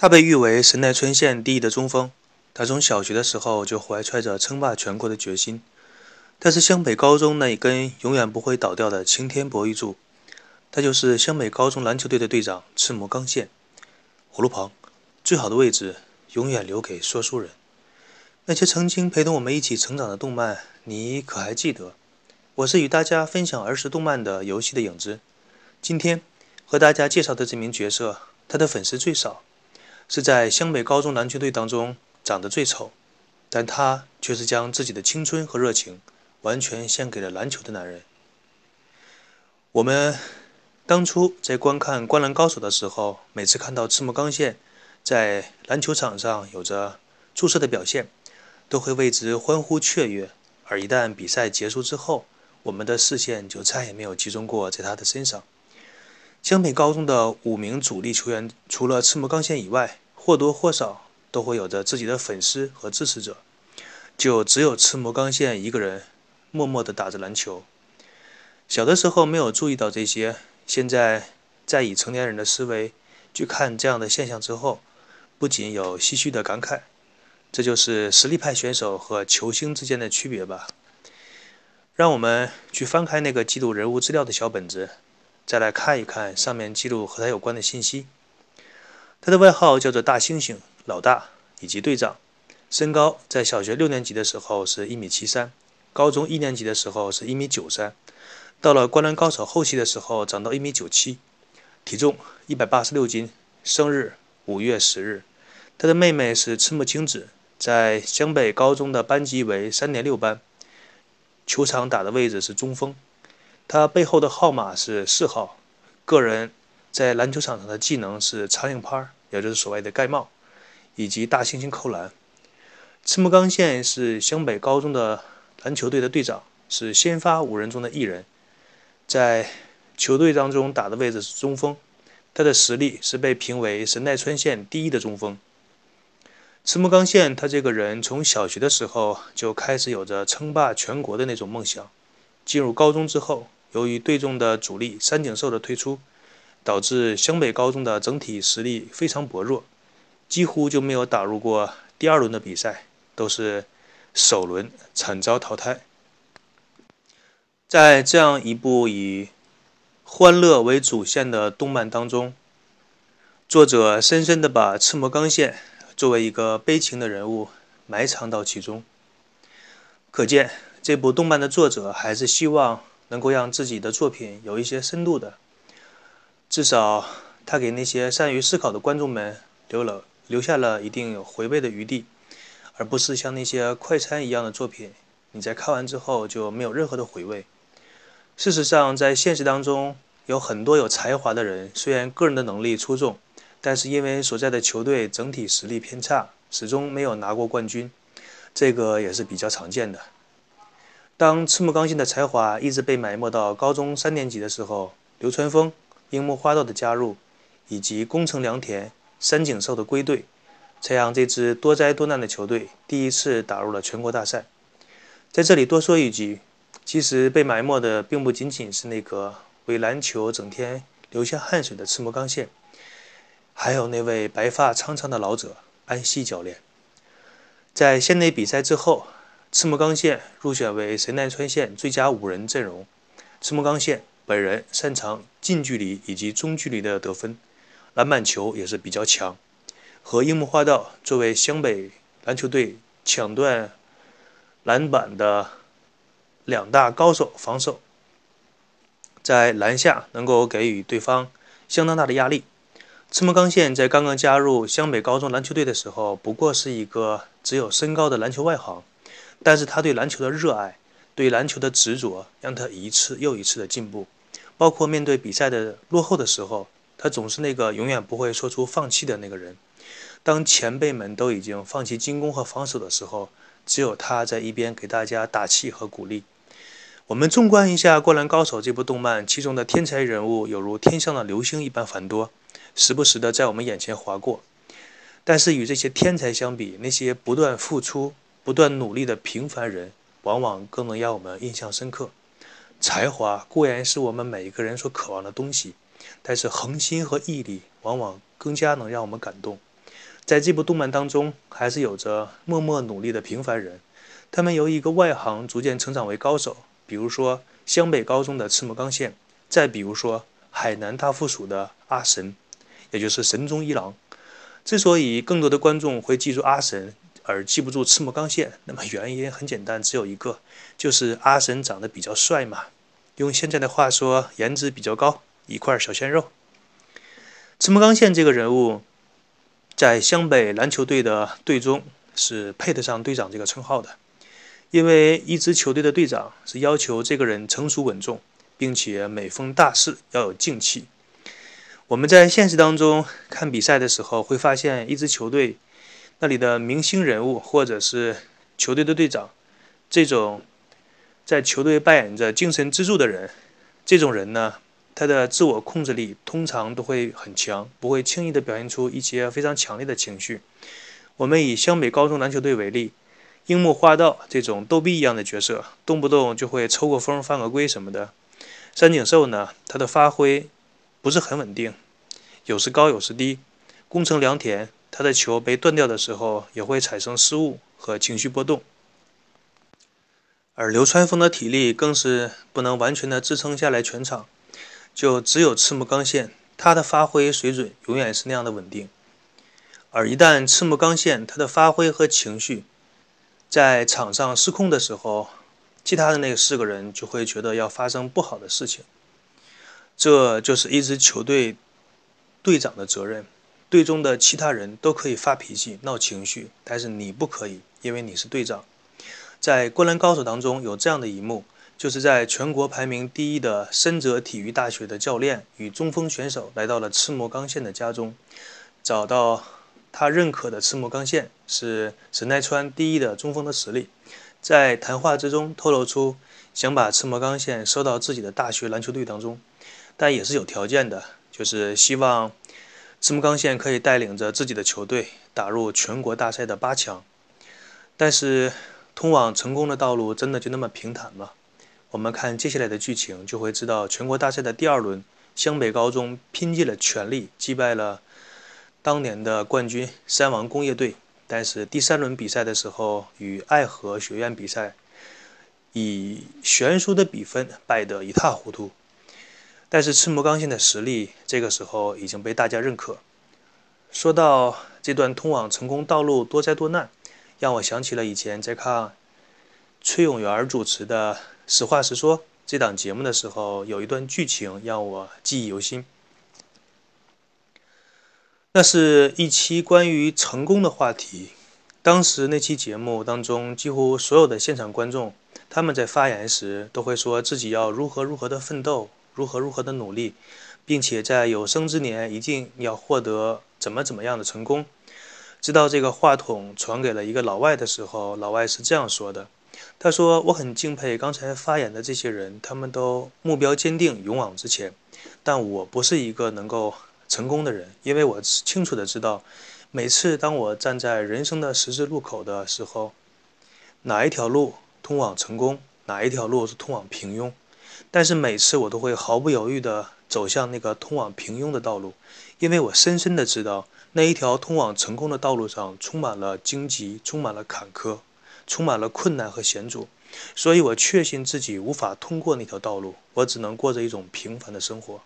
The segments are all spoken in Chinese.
他被誉为神奈川县第一的中锋。他从小学的时候就怀揣着称霸全国的决心。他是湘北高中那一根永远不会倒掉的擎天博玉柱。他就是湘北高中篮球队的队长赤木刚宪。葫芦旁，最好的位置永远留给说书人。那些曾经陪同我们一起成长的动漫，你可还记得？我是与大家分享儿时动漫的游戏的影子。今天和大家介绍的这名角色，他的粉丝最少。是在湘北高中篮球队当中长得最丑，但他却是将自己的青春和热情完全献给了篮球的男人。我们当初在观看《灌篮高手》的时候，每次看到赤木刚宪在篮球场上有着出色的表现，都会为之欢呼雀跃。而一旦比赛结束之后，我们的视线就再也没有集中过在他的身上。湘北高中的五名主力球员，除了赤木刚宪以外，或多或少都会有着自己的粉丝和支持者。就只有赤木刚宪一个人，默默地打着篮球。小的时候没有注意到这些，现在在以成年人的思维去看这样的现象之后，不仅有唏嘘的感慨。这就是实力派选手和球星之间的区别吧。让我们去翻开那个记录人物资料的小本子。再来看一看上面记录和他有关的信息。他的外号叫做“大猩猩”、“老大”以及“队长”。身高在小学六年级的时候是一米七三，高中一年级的时候是一米九三，到了《灌篮高手》后期的时候长到一米九七。体重一百八十六斤。生日五月十日。他的妹妹是赤木晴子，在湘北高中的班级为三点六班，球场打的位置是中锋。他背后的号码是四号，个人在篮球场上的技能是长领拍，也就是所谓的盖帽，以及大猩猩扣篮。赤木刚宪是湘北高中的篮球队的队长，是先发五人中的一人，在球队当中打的位置是中锋，他的实力是被评为神奈川县第一的中锋。赤木刚宪他这个人从小学的时候就开始有着称霸全国的那种梦想，进入高中之后。由于队中的主力三井寿的退出，导致湘北高中的整体实力非常薄弱，几乎就没有打入过第二轮的比赛，都是首轮惨遭淘汰。在这样一部以欢乐为主线的动漫当中，作者深深地把赤木刚宪作为一个悲情的人物埋藏到其中，可见这部动漫的作者还是希望。能够让自己的作品有一些深度的，至少他给那些善于思考的观众们留了留下了一定有回味的余地，而不是像那些快餐一样的作品，你在看完之后就没有任何的回味。事实上，在现实当中，有很多有才华的人，虽然个人的能力出众，但是因为所在的球队整体实力偏差，始终没有拿过冠军，这个也是比较常见的。当赤木刚宪的才华一直被埋没到高中三年级的时候，流川枫、樱木花道的加入，以及宫城良田、三井寿的归队，才让这支多灾多难的球队第一次打入了全国大赛。在这里多说一句，其实被埋没的并不仅仅是那个为篮球整天流下汗水的赤木刚宪，还有那位白发苍苍的老者安西教练。在县内比赛之后。赤木刚宪入选为神奈川县最佳五人阵容。赤木刚宪本人擅长近距离以及中距离的得分，篮板球也是比较强。和樱木花道作为湘北篮球队抢断篮板的两大高手防守，在篮下能够给予对方相当大的压力。赤木刚宪在刚刚加入湘北高中篮球队的时候，不过是一个只有身高的篮球外行。但是他对篮球的热爱，对篮球的执着，让他一次又一次的进步。包括面对比赛的落后的时候，他总是那个永远不会说出放弃的那个人。当前辈们都已经放弃进攻和防守的时候，只有他在一边给大家打气和鼓励。我们纵观一下《灌篮高手》这部动漫，其中的天才人物犹如天上的流星一般繁多，时不时的在我们眼前划过。但是与这些天才相比，那些不断付出。不断努力的平凡人，往往更能让我们印象深刻。才华固然是我们每一个人所渴望的东西，但是恒心和毅力往往更加能让我们感动。在这部动漫当中，还是有着默默努力的平凡人，他们由一个外行逐渐成长为高手。比如说湘北高中的赤木刚宪，再比如说海南大附属的阿神，也就是神宗一郎。之所以更多的观众会记住阿神而记不住赤木刚宪，那么原因很简单，只有一个，就是阿神长得比较帅嘛。用现在的话说，颜值比较高，一块小鲜肉。赤木刚宪这个人物。在湘北篮球队的队中是配得上队长这个称号的，因为一支球队的队长是要求这个人成熟稳重，并且每逢大事要有静气。我们在现实当中看比赛的时候，会发现一支球队那里的明星人物或者是球队的队长，这种在球队扮演着精神支柱的人，这种人呢。他的自我控制力通常都会很强，不会轻易地表现出一些非常强烈的情绪。我们以湘北高中篮球队为例，樱木花道这种逗逼一样的角色，动不动就会抽个风、犯个规什么的。三井寿呢，他的发挥不是很稳定，有时高有时低。宫城良田，他的球被断掉的时候也会产生失误和情绪波动。而流川枫的体力更是不能完全的支撑下来全场。就只有赤木刚宪，他的发挥水准永远是那样的稳定。而一旦赤木刚宪他的发挥和情绪在场上失控的时候，其他的那四个人就会觉得要发生不好的事情。这就是一支球队队长的责任。队中的其他人都可以发脾气、闹情绪，但是你不可以，因为你是队长。在《灌篮高手》当中有这样的一幕。就是在全国排名第一的深泽体育大学的教练与中锋选手来到了赤木刚宪的家中，找到他认可的赤木刚宪是神奈川第一的中锋的实力，在谈话之中透露出想把赤木刚宪收到自己的大学篮球队当中，但也是有条件的，就是希望赤木刚宪可以带领着自己的球队打入全国大赛的八强。但是，通往成功的道路真的就那么平坦吗？我们看接下来的剧情，就会知道全国大赛的第二轮，湘北高中拼尽了全力击败了当年的冠军山王工业队。但是第三轮比赛的时候，与爱河学院比赛，以悬殊的比分败得一塌糊涂。但是赤木刚宪的实力这个时候已经被大家认可。说到这段通往成功道路多灾多难，让我想起了以前在看崔永元主持的。实话实说，这档节目的时候，有一段剧情让我记忆犹新。那是一期关于成功的话题。当时那期节目当中，几乎所有的现场观众，他们在发言时都会说自己要如何如何的奋斗，如何如何的努力，并且在有生之年一定要获得怎么怎么样的成功。直到这个话筒传给了一个老外的时候，老外是这样说的。他说：“我很敬佩刚才发言的这些人，他们都目标坚定，勇往直前。但我不是一个能够成功的人，因为我清楚的知道，每次当我站在人生的十字路口的时候，哪一条路通往成功，哪一条路是通往平庸。但是每次我都会毫不犹豫地走向那个通往平庸的道路，因为我深深地知道，那一条通往成功的道路上充满了荆棘，充满了坎坷。”充满了困难和险阻，所以我确信自己无法通过那条道路，我只能过着一种平凡的生活。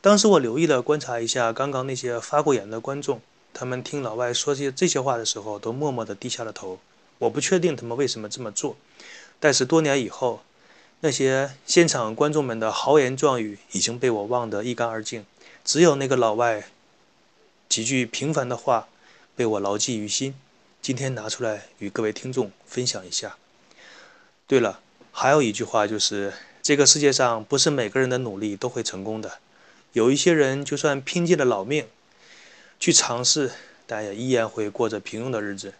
当时我留意了观察一下刚刚那些发过言的观众，他们听老外说些这些话的时候，都默默地低下了头。我不确定他们为什么这么做，但是多年以后，那些现场观众们的豪言壮语已经被我忘得一干二净，只有那个老外几句平凡的话被我牢记于心。今天拿出来与各位听众分享一下。对了，还有一句话就是：这个世界上不是每个人的努力都会成功的。有一些人就算拼尽了老命去尝试，但也依然会过着平庸的日子。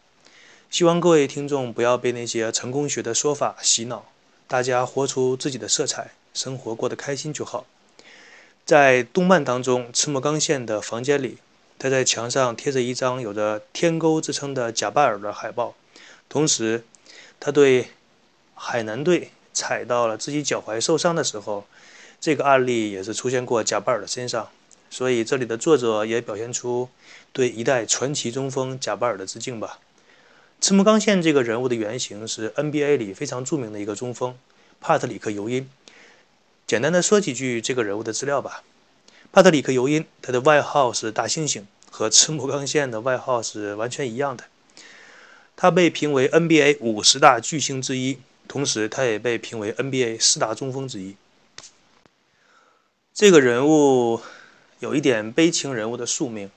希望各位听众不要被那些成功学的说法洗脑，大家活出自己的色彩，生活过得开心就好。在动漫当中，赤木刚宪的房间里。他在墙上贴着一张有着“天钩”之称的贾巴尔的海报，同时，他对海南队踩到了自己脚踝受伤的时候，这个案例也是出现过贾巴尔的身上。所以这里的作者也表现出对一代传奇中锋贾巴尔的致敬吧。赤木刚宪这个人物的原型是 NBA 里非常著名的一个中锋帕特里克尤因。简单的说几句这个人物的资料吧。帕特里克尤因，他的外号是大猩猩，和赤木刚宪的外号是完全一样的。他被评为 NBA 五十大巨星之一，同时他也被评为 NBA 四大中锋之一。这个人物有一点悲情人物的宿命，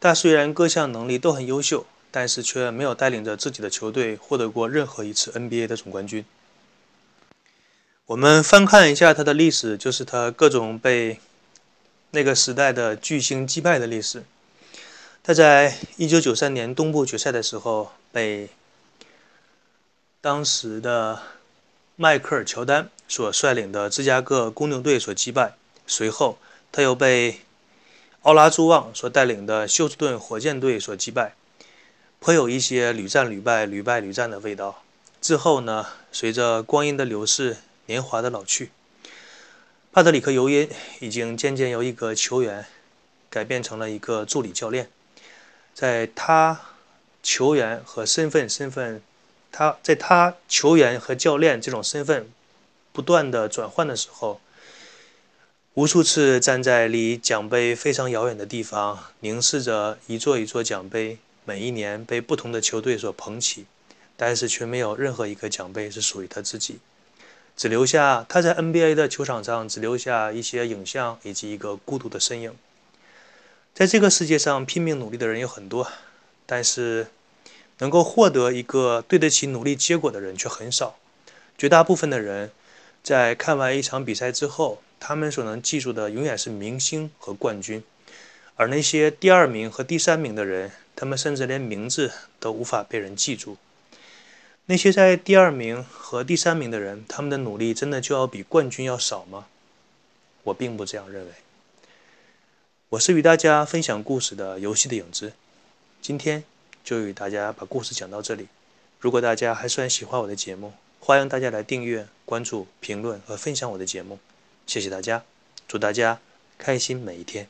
他虽然各项能力都很优秀，但是却没有带领着自己的球队获得过任何一次 NBA 的总冠军。我们翻看一下他的历史，就是他各种被那个时代的巨星击败的历史。他在1993年东部决赛的时候被当时的迈克尔·乔丹所率领的芝加哥公牛队所击败。随后，他又被奥拉朱旺所带领的休斯顿火箭队所击败，颇有一些屡战屡败、屡败屡战的味道。之后呢，随着光阴的流逝，年华的老去，帕特里克·尤因已经渐渐由一个球员改变成了一个助理教练。在他球员和身份身份，他在他球员和教练这种身份不断的转换的时候。无数次站在离奖杯非常遥远的地方，凝视着一座一座奖杯，每一年被不同的球队所捧起，但是却没有任何一个奖杯是属于他自己，只留下他在 NBA 的球场上只留下一些影像以及一个孤独的身影。在这个世界上，拼命努力的人有很多，但是能够获得一个对得起努力结果的人却很少。绝大部分的人在看完一场比赛之后。他们所能记住的永远是明星和冠军，而那些第二名和第三名的人，他们甚至连名字都无法被人记住。那些在第二名和第三名的人，他们的努力真的就要比冠军要少吗？我并不这样认为。我是与大家分享故事的游戏的影子，今天就与大家把故事讲到这里。如果大家还算喜欢我的节目，欢迎大家来订阅、关注、评论和分享我的节目。谢谢大家，祝大家开心每一天。